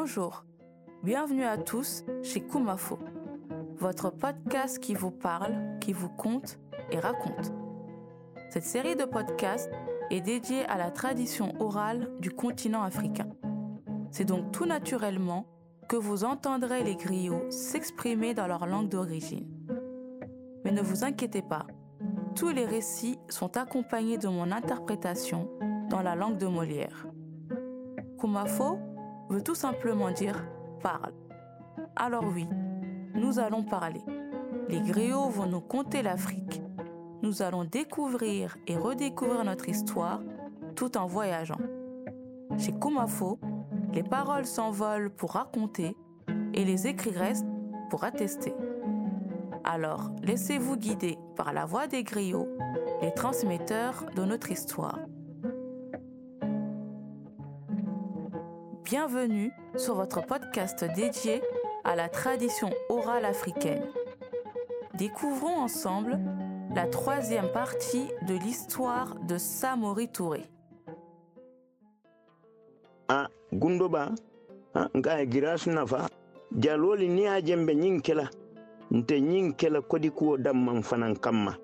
Bonjour, bienvenue à tous chez Kumafo, votre podcast qui vous parle, qui vous conte et raconte. Cette série de podcasts est dédiée à la tradition orale du continent africain. C'est donc tout naturellement que vous entendrez les griots s'exprimer dans leur langue d'origine. Mais ne vous inquiétez pas, tous les récits sont accompagnés de mon interprétation dans la langue de Molière. Kumafo veut tout simplement dire parle. Alors oui, nous allons parler. Les griots vont nous conter l'Afrique. Nous allons découvrir et redécouvrir notre histoire tout en voyageant. Chez Kumafo, les paroles s'envolent pour raconter et les écrits restent pour attester. Alors, laissez-vous guider par la voix des griots, les transmetteurs de notre histoire. Bienvenue sur votre podcast dédié à la tradition orale africaine. Découvrons ensemble la troisième partie de l'histoire de Samori Touré. a gundoba a nga girasu nafa jaloli ni a jembe ñin kela nte ñin kela kodi kuwo damman fanan kamma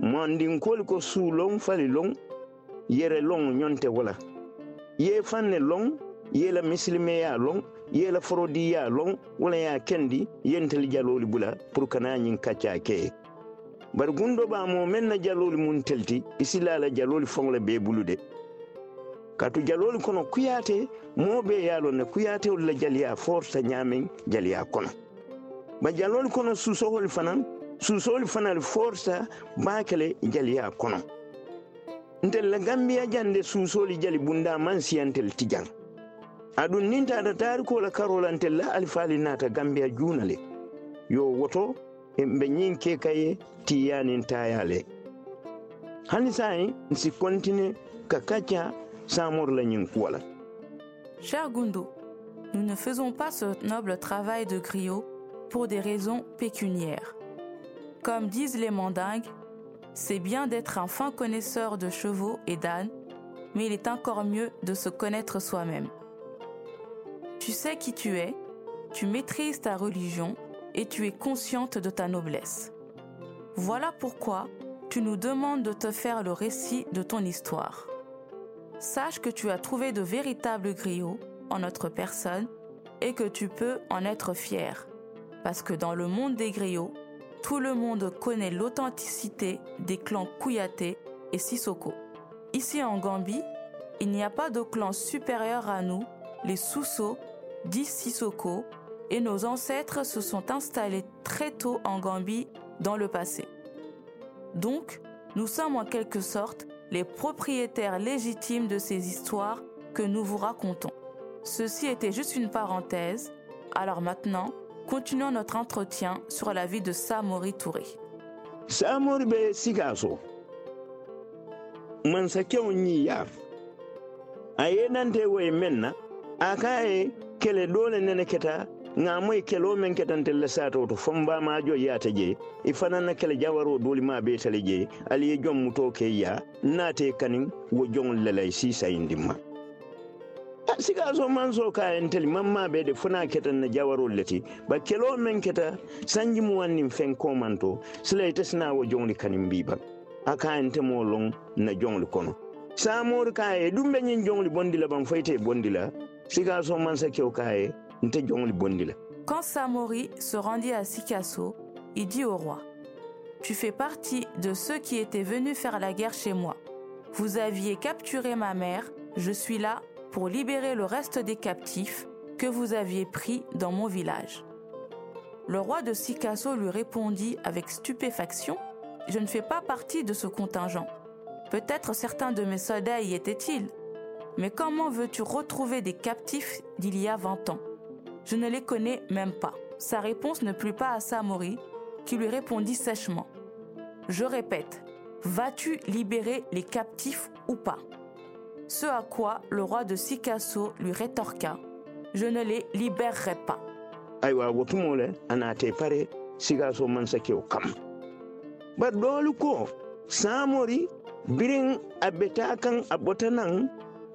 mondinkoli ko suu lon fali lon yere lon ñonte wala ye fanne lon yela misilimeya lon yela forodiya lon wala ya kendi yenteli jaloli bula pour kana nyin kacha ke. Bari gundoba mo men na jaloli mun telti isilala jaloli fongle be bulude. Katu jaloli kono kuyate mo be yalo ne kuyatewol la jaliya forta nyamen jaliya kono. Ba jaloli kono susowol fanan susowol fanal forta bakele jaliya kono. Ntel la gambiya jande susoli jali bunda man siyantel tijan aɗum woto hani Cher Gundo, nous ne faisons pas ce noble travail de griot pour des raisons pécuniaires. Comme disent les mandingues, c'est bien d'être un fin connaisseur de chevaux et d'ânes, mais il est encore mieux de se connaître soi-même. Tu sais qui tu es, tu maîtrises ta religion et tu es consciente de ta noblesse. Voilà pourquoi tu nous demandes de te faire le récit de ton histoire sache que tu as trouvé de véritables griots en notre personne et que tu peux en être fier. Parce que dans le monde des griots, tout le monde connaît l'authenticité des clans Kouyaté et Sissoko. Ici en Gambie, il n'y a pas de clan supérieur à nous, les Sousso, dits Sissoko, et nos ancêtres se sont installés très tôt en Gambie dans le passé. Donc, nous sommes en quelque sorte les propriétaires légitimes de ces histoires que nous vous racontons. Ceci était juste une parenthèse. Alors maintenant, continuons notre entretien sur la vie de Samori Touré. Samori be sigaso. Aye nante menna. Kele dole nene keta nga moy kelo men ketantel la sato to fomba ma jo yata je i fanana kele jawaro doli ma be tale je ali ye jom muto ke ya nate kanin wo jong lelay si sayindimma siga so man so ka entel mamma be de funa ketan na jawaro leti ba kelo men keta sanji mu wannin fen komanto sila sina wo jongli kanin biba aka ente mo long na jongli kono. Samor ka e dumbe nyin jongli bondila ban fayte bondila siga Quand Samori se rendit à Sikasso, il dit au roi Tu fais partie de ceux qui étaient venus faire la guerre chez moi. Vous aviez capturé ma mère, je suis là pour libérer le reste des captifs que vous aviez pris dans mon village. Le roi de Sikasso lui répondit avec stupéfaction Je ne fais pas partie de ce contingent. Peut-être certains de mes soldats y étaient-ils. Mais comment veux-tu retrouver des captifs d'il y a 20 ans? Je ne les connais même pas. Sa réponse ne plut pas à Samori, qui lui répondit sèchement. Je répète, vas-tu libérer les captifs ou pas? Ce à quoi le roi de Sikasso lui rétorqua, je ne les libérerai pas. samori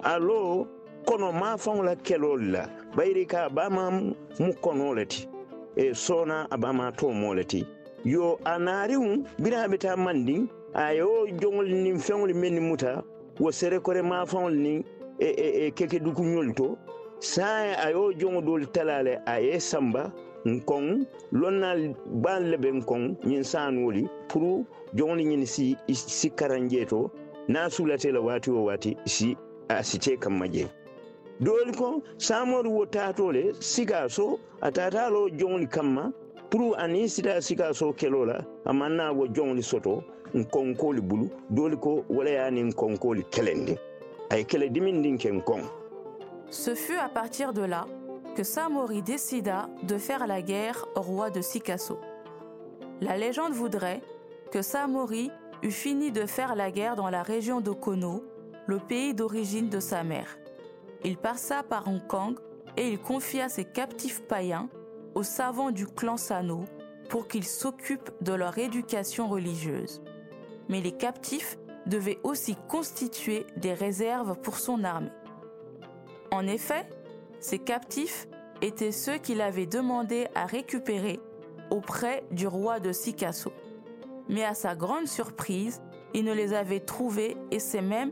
alo kono ma faŋo la kelol la. Bayri ka bama mu konole ti. E sona abama to moleti yo anariu biraɓe ta mandi ayo jongol nin feŋol men ni muta wo sere kore mafaŋol nin e, e, e keke dukuñol to. Saye ayo jongo dol talale aye samba nkon lonnal ban lebe nkon ñin sanoli pour jongol ñin si si karanje to. Na sulate la wati o wati si kamma je doli ko samori wo tatole siga so a tatalo jongli kamma pour ani sita siga so kelola amanna wo jongli soto nkonkoli bulu kelendi. Kele Ce fut à partir de là que Samori décida de faire la guerre au roi de Sikasso. La légende voudrait que Samori eut fini de faire la guerre dans la région d'Okono, le pays d'origine de sa mère. Il passa par Hong Kong et il confia ses captifs païens aux savants du clan Sano pour qu'ils s'occupent de leur éducation religieuse. Mais les captifs devaient aussi constituer des réserves pour son armée. En effet, ces captifs étaient ceux qu'il avait demandé à récupérer auprès du roi de Sikasso. Mais à sa grande surprise, il ne les avait trouvés et c'est même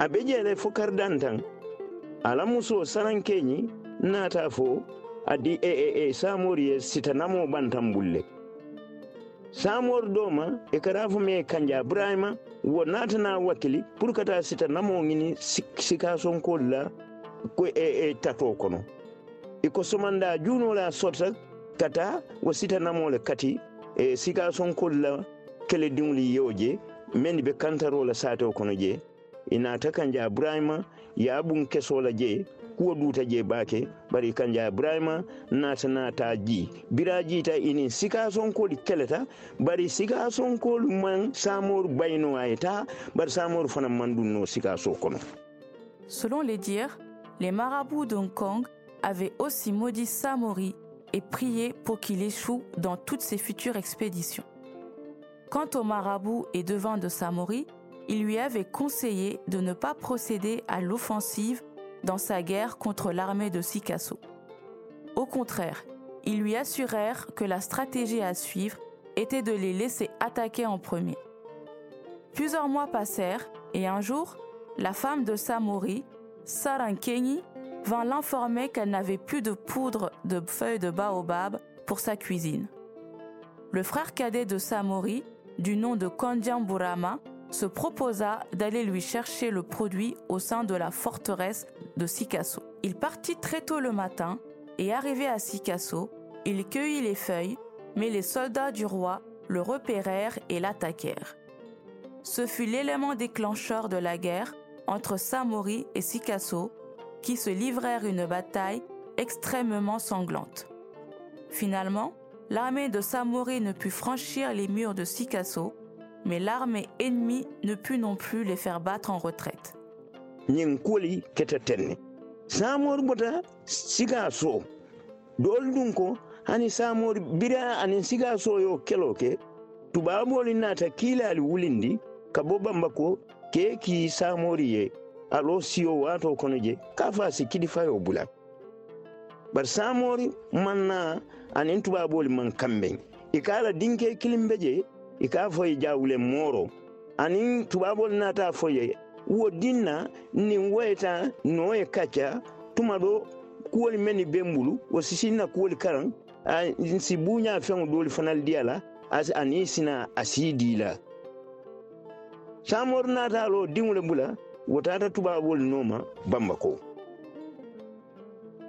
telal abe jele fo kardantan ala muso sarankeñi nata fo adi e e e samori ye sita namo bantan bulle. Samor doma e kara fo me kanja ibrahima wo natana wakkili pour kata sita namo ngini sika son kol la ko e e tato kono. E ko somanda junola sota kata wo sita namo le kati e sika son kol la kele diŋli yewo men be kantarola sato kono je inata kanja ibrahima ya bun kesola je kuwo duta je bake bari kanja ibrahima nata nata ji bira jita ini sika sonkoli keleta bari sika sonkolu man samoru bayno ayeta bari samoru fana mandunno sika so kono Selon les dires, les marabouts d'Hong Kong avaient aussi maudit Samori et prié pour qu'il échoue dans toutes ses futures expéditions. Quant au marabout et devant de Samori, il lui avait conseillé de ne pas procéder à l'offensive dans sa guerre contre l'armée de Sikasso. Au contraire, ils lui assurèrent que la stratégie à suivre était de les laisser attaquer en premier. Plusieurs mois passèrent et un jour, la femme de Samori, Sarankeni, vint l'informer qu'elle n'avait plus de poudre de feuilles de baobab pour sa cuisine. Le frère cadet de Samori, du nom de Kondian Burama, se proposa d'aller lui chercher le produit au sein de la forteresse de Sikasso. Il partit très tôt le matin et arrivé à Sikasso, il cueillit les feuilles, mais les soldats du roi le repérèrent et l'attaquèrent. Ce fut l'élément déclencheur de la guerre entre Samori et Sikasso qui se livrèrent une bataille extrêmement sanglante. Finalement, l'armée de Samori ne put franchir les murs de Sikasso mais l'armée ennemie ne put non plus les faire battre en retraite. tubaboli nata kilali wulindi ka bo bamba ko ke ki samori ye. Alo siyo wato kono je ka fa si kidi fayo bula. Bar samori manna anin tubaboli man kamben ikala dinke kilimbe je i k'a fɔ ye jawule moro. Ani tubabol nata fɔ ye. Wo dinna nin wayeta no ye kaca tuma do kuwoli meni ben bulu wo sisinna kuwoli karan a si buɲa feŋo doli fanal diya la ani sina a sii di la samor nata lo diŋole bula wo tata tubabol noma bamba ko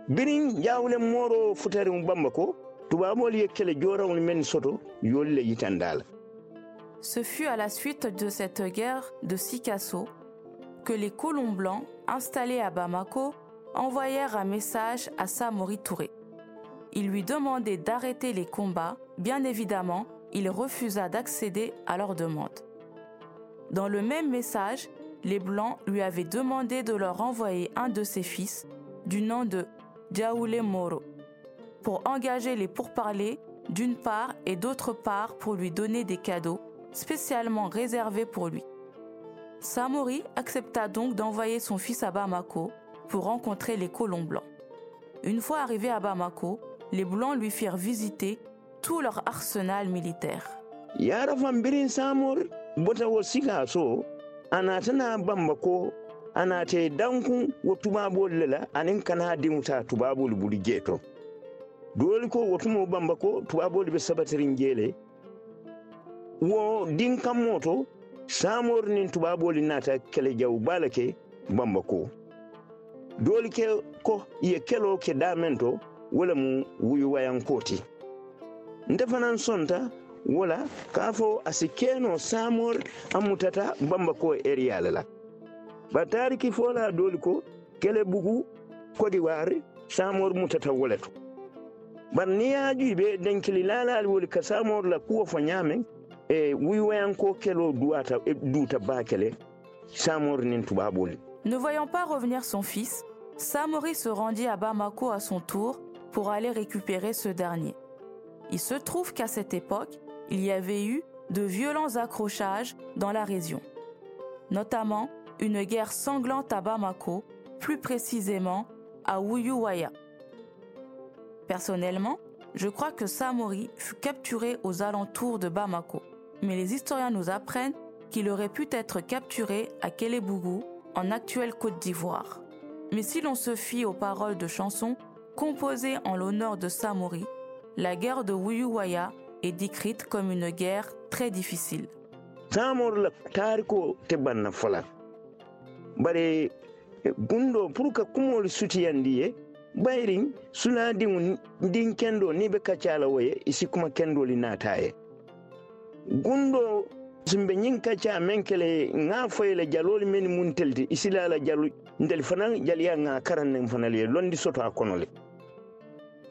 birin jawule moro futariŋ bamba ko tubabol ye kele jorawol men soto. Yolu le yitandala Ce fut à la suite de cette guerre de Sikasso que les colons blancs installés à Bamako envoyèrent un message à Samori Touré. il lui demandait d'arrêter les combats. Bien évidemment, il refusa d'accéder à leur demande. Dans le même message, les Blancs lui avaient demandé de leur envoyer un de ses fils, du nom de Jaoule Moro, pour engager les pourparlers d'une part et d'autre part pour lui donner des cadeaux spécialement réservés pour lui. Samori accepta donc d'envoyer son fils à Bamako pour rencontrer les colons blancs. Une fois arrivé à Bamako, les Blancs lui firent visiter tout leur arsenal militaire. Wo din kammoto samor nin tubaboli nata kele jaw balake bamba ko doli ke ko ye kelo ke damento wala mu wuyu wayankoti. Ndefanan sonta wala k'a fo a si keno samor an mutata bamba ko eriyala la batari ki fola doli ko kele bugu kodi wari samor mutata wala to bar ni ya juibe denkili lalal woli ka samor la kuwa fo nyame e e Ne voyant pas revenir son fils, Samori se rendit à Bamako à son tour pour aller récupérer ce dernier. Il se trouve qu'à cette époque, il y avait eu de violents accrochages dans la région, notamment une guerre sanglante à Bamako, plus précisément à Wuyuwaya. Personnellement, je crois que Samori fut capturé aux alentours de Bamako, mais les historiens nous apprennent qu'il aurait pu être capturé à Kelebougou, en actuelle Côte d'Ivoire. Mais si l'on se fie aux paroles de chansons composées en l'honneur de Samori, la guerre de Wuyuwaya est décrite comme une guerre très difficile. Gundo simbe nyin kaca men kele nga foyle jalol men mun telti isilala jalu ndel fanan jaliya nga karan nen fanal ye londi soto a kono le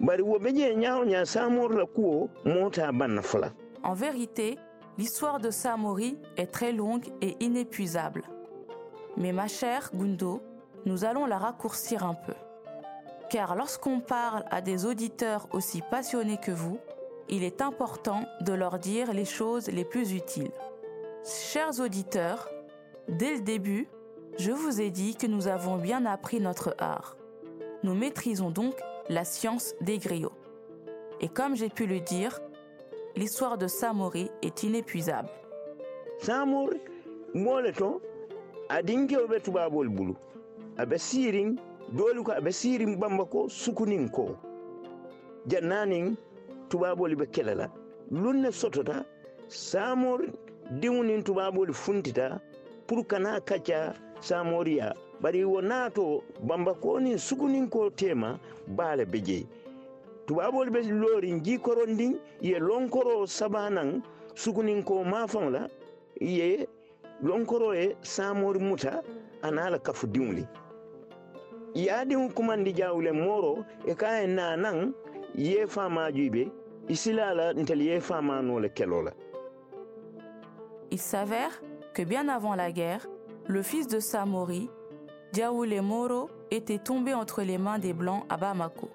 bari wo be je nyaaw nya samor la kuwo mota banna fola En vérité, l'histoire de Samori est très longue et inépuisable. Mais ma chère Gundo, nous allons la raccourcir un peu. Car lorsqu'on parle à des auditeurs aussi passionnés que vous, il est important de leur dire les choses les plus utiles. Chers auditeurs, dès le début, je vous ai dit que nous avons bien appris notre art. Nous maîtrisons donc la science des griots. Et comme j'ai pu le dire, l'histoire de Samori est inépuisable. samor mole to adinkewo be tubabol bulu aɓe sirin doli ko aɓe sirin bamba ko sukunin ko jannanin tubabol ɓe kelela lunne sotota samor diwnin tubabol funtita pour kana kacca samoriya bari wo naato bamba ko nin sukunin ko tema baala be jeyi tubabol ɓe lorin jikoron ndin ye lonkoro sabanan sukunin ko mafan la ye lonkoro e samori muta anala kafu diwli yaadin kumandi jawle moro e ka e nanan ye famajuy Il s'avère que bien avant la guerre, le fils de Samori, Diaoulé Moro, était tombé entre les mains des Blancs à Bamako.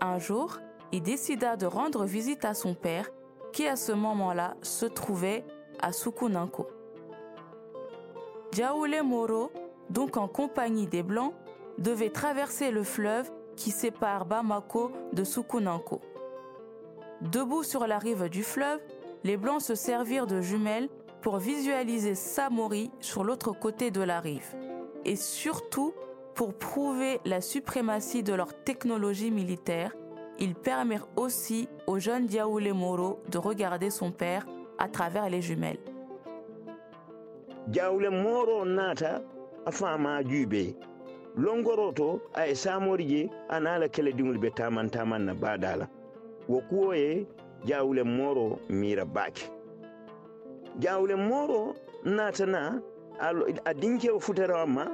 Un jour, il décida de rendre visite à son père, qui à ce moment-là se trouvait à Sukunanko. Diaoulé Moro, donc en compagnie des Blancs, devait traverser le fleuve qui sépare Bamako de Sukunanko. Debout sur la rive du fleuve, les Blancs se servirent de jumelles pour visualiser Samori sur l'autre côté de la rive. Et surtout pour prouver la suprématie de leur technologie militaire, ils permirent aussi au jeune Diaoulé Moro de regarder son père à travers les jumelles. jawle moro naata a famajuy ɓe longoro to aye samori je anala badala wo kuwo ye jawle moro mira bake. Jawle moro natana a dinkewo futarawa ma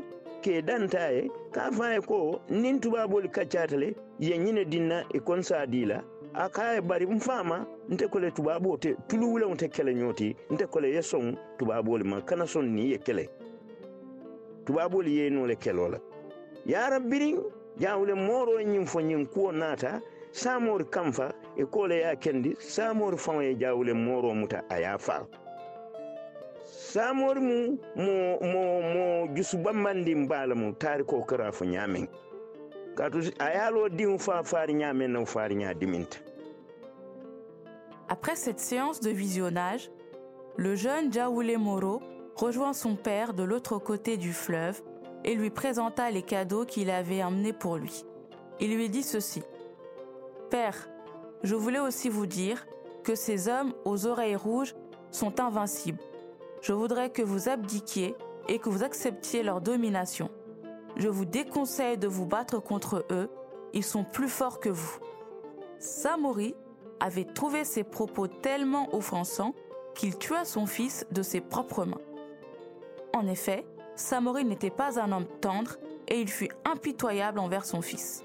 ke danta ye ka faye ko nin tubabol kaccatale ye ñine dinna e konsa dila a kaye bari m faama nte kole tubabo te tulu wuleŋo te kele ñoti nte kole ye soŋ tubabolu ma kana soŋ ni ye kele tubabolu ye no le kelo la yara biriŋ jawule moro ñiŋ fo ñiŋ kuwo naata samori kamfa Après cette séance de visionnage, le jeune Jaoulé Moro rejoint son père de l'autre côté du fleuve et lui présenta les cadeaux qu'il avait emmenés pour lui. Il lui dit ceci. Père, je voulais aussi vous dire que ces hommes aux oreilles rouges sont invincibles. Je voudrais que vous abdiquiez et que vous acceptiez leur domination. Je vous déconseille de vous battre contre eux, ils sont plus forts que vous. Samori avait trouvé ces propos tellement offensants qu'il tua son fils de ses propres mains. En effet, Samori n'était pas un homme tendre et il fut impitoyable envers son fils.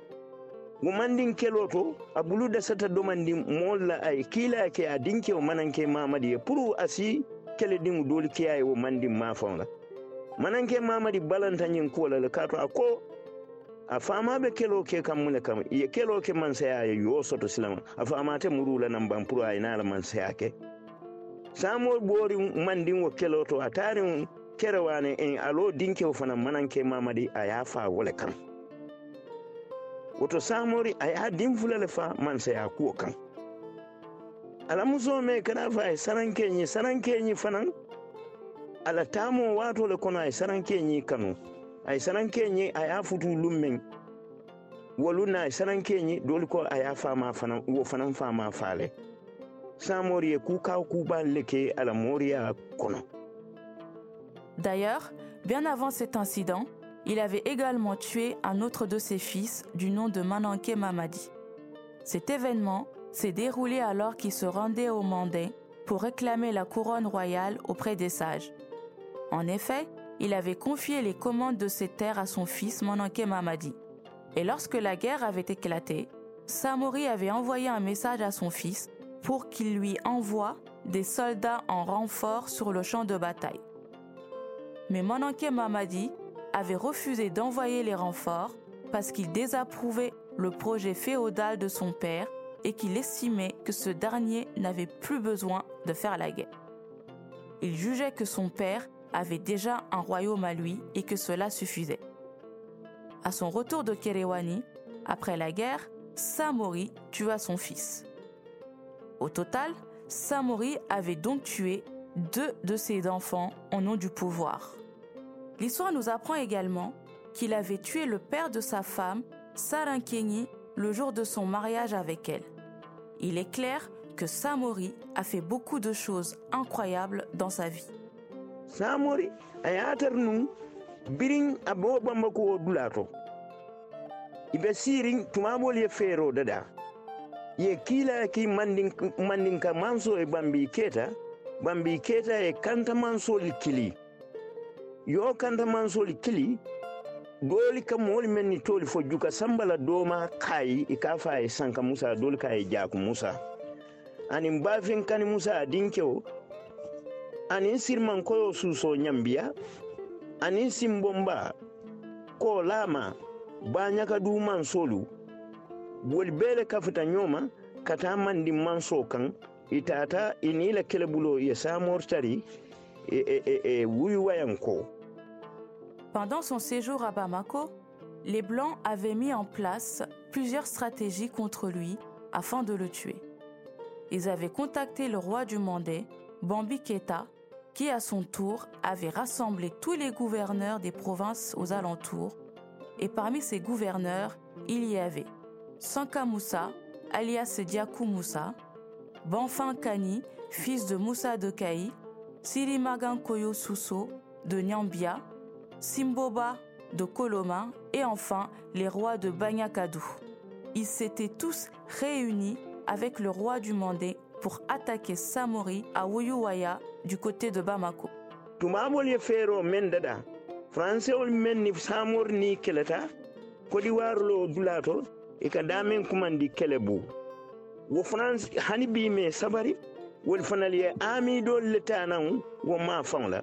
wo mandin kelo to a bulu da sata do mandin molla ay kila ke a dinke wo mananke mamadi puru asi kele din doli ye wo mandin ma fauna mananke mamadi balanta nyin kola le kato a ko a famaɓe kelo ke kammune kam ye kelo ke mansaya ye yo soto silama. A famate murula nan ban pour a man mansaya ke samo ɓoori mandin wo kelo to a tarin kerewane en alo dinkewo fana mananke mamadi a ya fa wole kan woto samori a ya din fulale fa mansaya kuwo kan ala muso me kana fa e sarankeñi sarankeñi fanan ala tamo watole kono ay sarankeñi kanu. Ay sarankeñi a ya futu lummen wolu na sarankeñi doli ko a ya fama fana wo fanan fama fale. Samori ye kukaw kuban leke ala moriya kono. D'ailleurs, bien avant cet incident, il avait également tué un autre de ses fils du nom de Mananke Mamadi. Cet événement s'est déroulé alors qu'il se rendait au Mandé pour réclamer la couronne royale auprès des sages. En effet, il avait confié les commandes de ses terres à son fils Mananke Mamadi. Et lorsque la guerre avait éclaté, Samori avait envoyé un message à son fils pour qu'il lui envoie des soldats en renfort sur le champ de bataille. Mais Mananke Mamadi avait refusé d'envoyer les renforts parce qu'il désapprouvait le projet féodal de son père et qu'il estimait que ce dernier n'avait plus besoin de faire la guerre. Il jugeait que son père avait déjà un royaume à lui et que cela suffisait. À son retour de Kerewani, après la guerre, Samori tua son fils. Au total, Samori avait donc tué deux de ses enfants au nom du pouvoir. L'histoire nous apprend également qu'il avait tué le père de sa femme, Sarankenyi, le jour de son mariage avec elle. Il est clair que Samori a fait beaucoup de choses incroyables dans sa vie. samori a birin abo bamba ko dulato ibe sirin tumabol ye fero dada ye kila ki mandin mandin ka manso e bambi keta bambi keta e kanta manso kili yo kanta manso kili doli ka moli men ni toli fo juka sambala doma kayi i ka fa e sanka musa doli ka e jaku musa. Ani bafin kani musa dinkewo anin sirman koyo suso nyambiya anin simbomba ko lama banyaka du mansolu wol bele kafuta nyoma kata mandi manso kan itata inila kelebulo ye samortari e, e, e, e wuyu wayanko Pendant son séjour à Bamako, les Blancs avaient mis en place plusieurs stratégies contre lui afin de le tuer. Ils avaient contacté le roi du Mandé, Bambi Keta, qui à son tour avait rassemblé tous les gouverneurs des provinces aux alentours, et parmi ces gouverneurs, il y avait Sanka Moussa, alias Diakou Moussa, Banfin Kani, fils de Moussa de Kaï, Sirimagan Koyo Sousso de Nyambia, Simboba de Koloma et enfin les rois de Banyakadou. Ils s'étaient tous réunis avec le roi du Mandé pour attaquer Samori à Wuyuwaya du côté de Bamako. tumabol ye feero men dada français men ni samor ni keleta. Kodi warlo dulato. E ka damen kumandi kele bu wo france hani bi me sabari. Wol fanal ye ami do leta nan wo ma fawla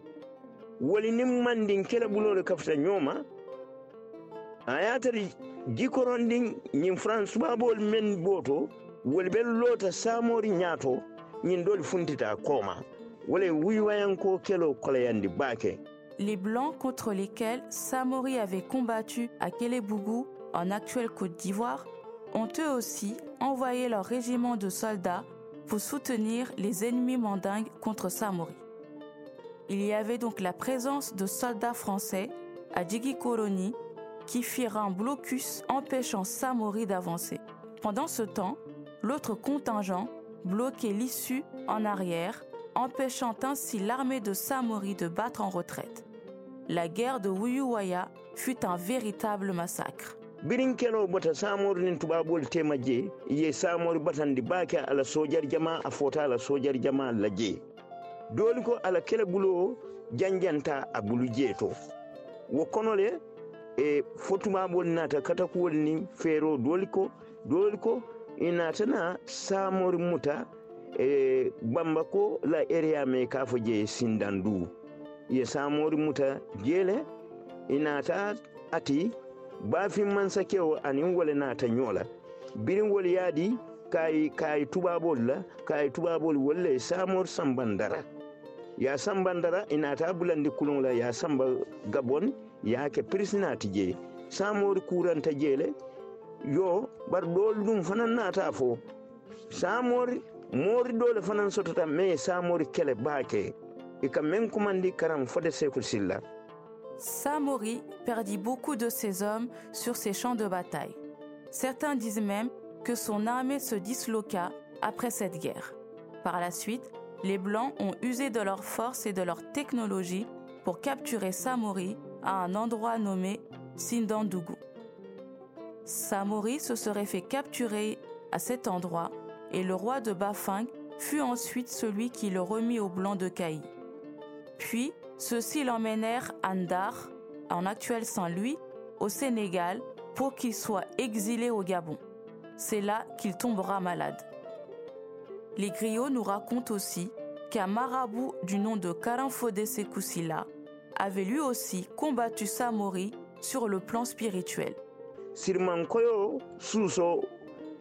Les Blancs contre lesquels Samori avait combattu à Kélebougou, en actuelle Côte d'Ivoire, ont eux aussi envoyé leur régiment de soldats pour soutenir les ennemis mandingues contre Samori. Il y avait donc la présence de soldats français à Djigikoroni qui firent un blocus empêchant Samori d'avancer. Pendant ce temps, l'autre contingent bloquait l'issue en arrière, empêchant ainsi l'armée de Samori de battre en retraite. La guerre de Wuyuwaya fut un véritable massacre. dooli ko ala kele bulo janjanta a bulu jeeto. Wo kono le e fotumamol naata katakuwol ni feero dooli ko dooli ko i naatana saamori muta e bamba ko la area me ka fo je sindan du ye saamori muta jeele i naata ati baafin mansakewo anin wole naata ñoola. Birin wol yaadi kayi kayi tubabol la kayi tubabol wolle saamor sambandara. Ya sambandara inata bulandi kulun la ya samba gabon ya ke prisonati je samori kuranta jele yo bar dol dum fanan nata fo samori mori dole fanan sotota me samori kele bake e ka men kumandi karam fode sekul silla Samori perdit beaucoup de ses hommes sur ces champs de bataille. Certains disent même que son armée se disloqua après cette guerre. Par la suite, les Blancs ont usé de leur force et de leur technologie pour capturer Samori à un endroit nommé Sindandougou. Samori se serait fait capturer à cet endroit et le roi de Bafing fut ensuite celui qui le remit aux Blancs de Caï. Puis, ceux-ci l'emmenèrent à Ndar, en actuel Saint-Louis, au Sénégal, pour qu'il soit exilé au Gabon. C'est là qu'il tombera malade. Les griots nous racontent aussi qu'un marabout du nom de Karamfodé Sekoussila avait lui aussi combattu Samori sur le plan spirituel. sirmankoyo suso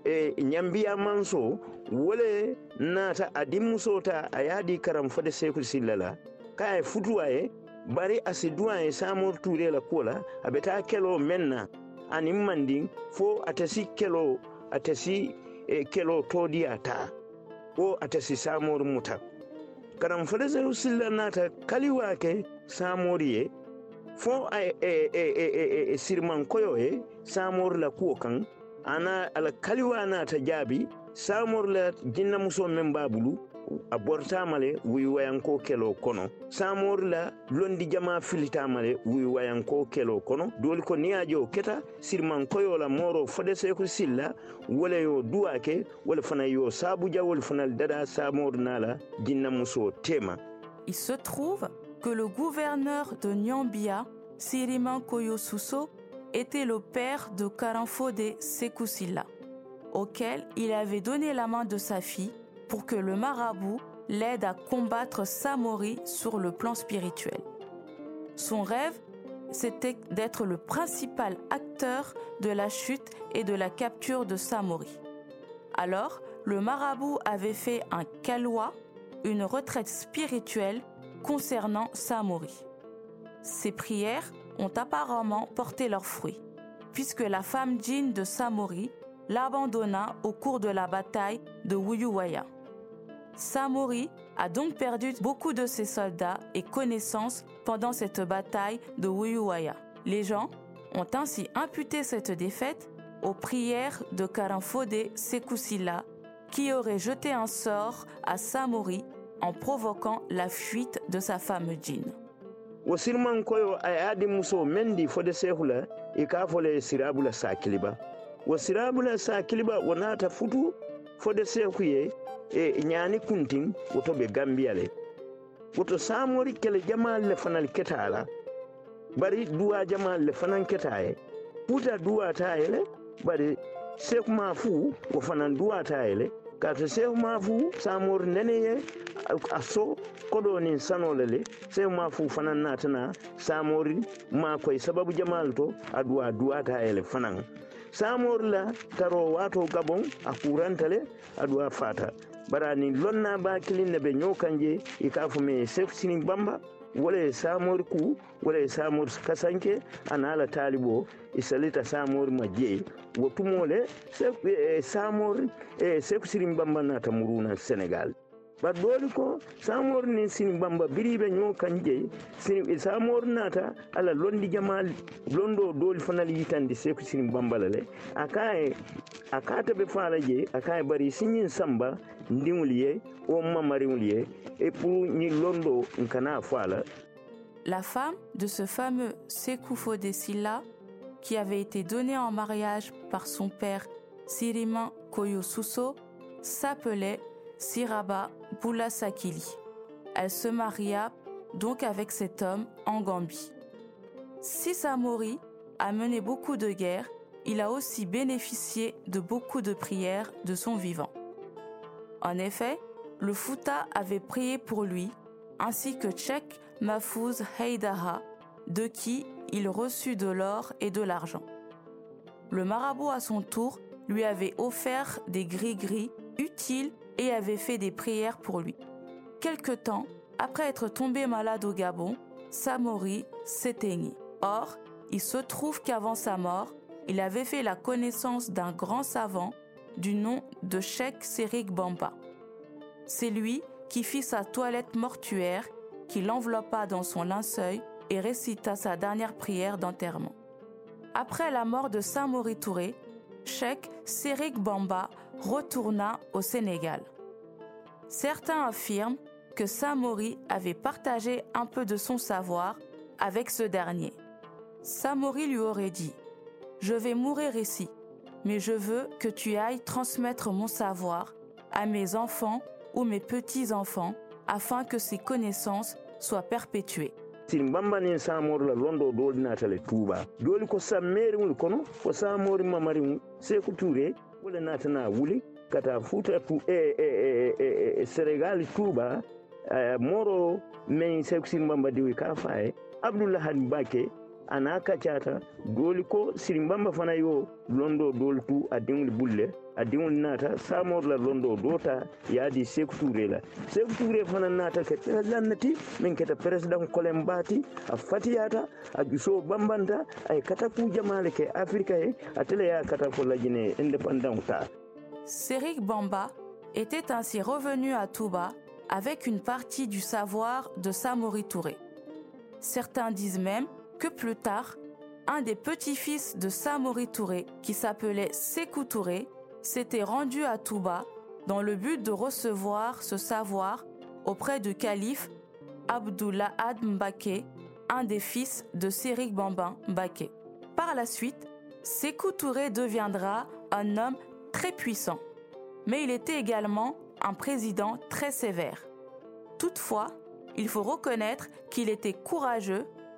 e ñambiya manso wole nata a dimmusota a yaadi karam fode sekul silla la. Ka e futuwa e bari asi duwa e samor ture la kuwo la a be taa kelo men na anin mandin fo atasi kelo atasi e kelo todiya ta o atasi samor muta. Karam fode sekul silla nata kaliwa ke samori ye. Fo a e, e, e, e, e, e sirmankoyo e samor la kuwo kan ana ala kaliwa nata jaabi samor la jinna muso men babulu a bortamale wuyi wayanko kelo kono. Samor la londi jama filitamale wuyi wayanko kelo kono. Doli ko niyajo keta sirmankoyo la moro fode seko silla wala yo duwake wala fana yo sabuja wala fana dada samor nala jinna tema Il se trouve que le gouverneur de Nyambia, Siriman Koyo Suso, était le père de Karamfode Sekoussila, auquel il avait donné la main de sa fille pour que le marabout l'aide à combattre Samori sur le plan spirituel. Son rêve, c'était d'être le principal acteur de la chute et de la capture de Samori. Alors, le marabout avait fait un kaloua, une retraite spirituelle concernant Samori. Ces prières ont apparemment porté leurs fruits, puisque la femme djinn de Samori l'abandonna au cours de la bataille de Wuyuwaya. Samori a donc perdu beaucoup de ses soldats et connaissances pendant cette bataille de Wuyuwaya. Les gens ont ainsi imputé cette défaite aux prières de Karamfode Sekusila qui aurait jeté un sort à Samori en provoquant la fuite de sa femme Jean. e ñaani kuntin woto ɓe gambiya le. Woto samori kele jamal le fanal keta la bari duwa jamal le fanan keta ye futa duwa ta yele bari sekuma fu wo fanan duwa ta yele kato sekuma fu saamori nene ye a so koɗo nin sanole le sekuma fu fanan natana samori ma koye sababu jamal to a duwa duwata ye le fanan. Samor la taro wato gabon a kuranta le a duwa fata bara ni lonna ba kilin ne be ñokanje i ka fo me sefu sini bamba wala e samori ku wala e samori kasanke ana ala talibo i salita samori ma jeyi wo tumole e samori e seku sirin bamba nata muruna sénégal bar dooli ko samori ni sini bamba biriɓe ño kan jeyi sini samori nata ala londi jamal londo dooli fanal yitande seku sirin bambala le akaye a kataɓe faala jeyi akaye bari siñin samba La femme de ce fameux Sekou Fodé Silla, qui avait été donnée en mariage par son père Siriman Koyo Suso, s'appelait Siraba Boulasakili. Elle se maria donc avec cet homme en Gambie. Si Samori a mené beaucoup de guerres, il a aussi bénéficié de beaucoup de prières de son vivant. En effet, le Fouta avait prié pour lui, ainsi que Tchèque Mahfouz Heidaha, de qui il reçut de l'or et de l'argent. Le marabout, à son tour, lui avait offert des gris-gris utiles et avait fait des prières pour lui. Quelque temps après être tombé malade au Gabon, Samori s'éteignit. Or, il se trouve qu'avant sa mort, il avait fait la connaissance d'un grand savant du nom de Cheikh Serik Bamba. C'est lui qui fit sa toilette mortuaire, qui l'enveloppa dans son linceul et récita sa dernière prière d'enterrement. Après la mort de Samori Touré, Cheikh Serik Bamba retourna au Sénégal. Certains affirment que Samori avait partagé un peu de son savoir avec ce dernier. Samori lui aurait dit Je vais mourir ici, mais je veux que tu ailles transmettre mon savoir à mes enfants ou mes petits-enfants afin que ces connaissances soient perpétuées. Abdoulahad bake ana kaccata doli ko sirin bamba fana yo londo doli tu a diŋol bulle a diŋol naata samor la londo dota yaadi seku touré la seku touré fana naata ke lannati min keta président kolen baati a fatiyata a juso bambanta ay kata ku jamale ke afrique he a tele ya kata ko lajine ta Sérik Bamba était ainsi revenu à Touba avec une partie du savoir de Samori Touré. Certains disent même que plus tard, un des petits-fils de Samori Touré, qui s'appelait Sékou Touré, s'était rendu à Touba dans le but de recevoir ce savoir auprès du calife Abdullah Ad Mbake, un des fils de Sérik Bamba Mbake. Par la suite, Sékou Touré deviendra un homme très puissant, mais il était également un président très sévère. Toutefois, il faut reconnaître qu'il était courageux,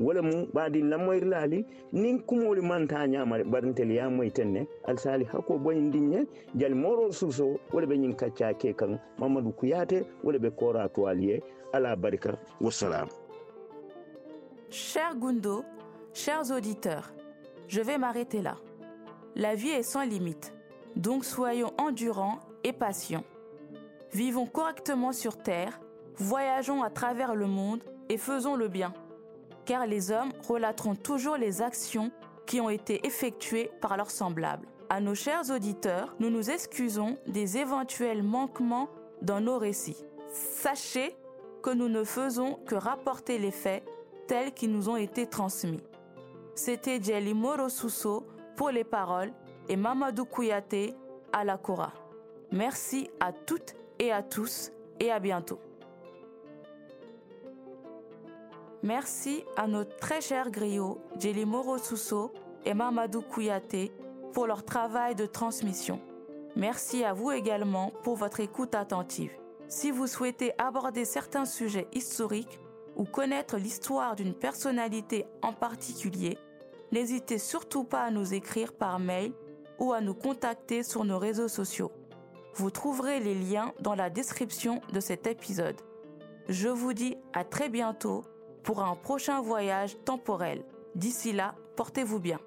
wala Gundo, chers auditeurs, je vais m'arrêter là. La vie est sans limite, donc soyons endurants et patients. Vivons correctement sur Terre Voyageons à travers le monde et faisons le bien, car les hommes relateront toujours les actions qui ont été effectuées par leurs semblables. À nos chers auditeurs, nous nous excusons des éventuels manquements dans nos récits. Sachez que nous ne faisons que rapporter les faits tels qu'ils nous ont été transmis. C'était Jelly Moro Sousso pour les paroles et Mamadou Kouyaté à la Cora. Merci à toutes et à tous et à bientôt. Merci à nos très chers griots, Jelly Moro Sousso et Mamadou Kouyaté, pour leur travail de transmission. Merci à vous également pour votre écoute attentive. Si vous souhaitez aborder certains sujets historiques ou connaître l'histoire d'une personnalité en particulier, n'hésitez surtout pas à nous écrire par mail ou à nous contacter sur nos réseaux sociaux. Vous trouverez les liens dans la description de cet épisode. Je vous dis à très bientôt pour un prochain voyage temporel. D'ici là, portez-vous bien.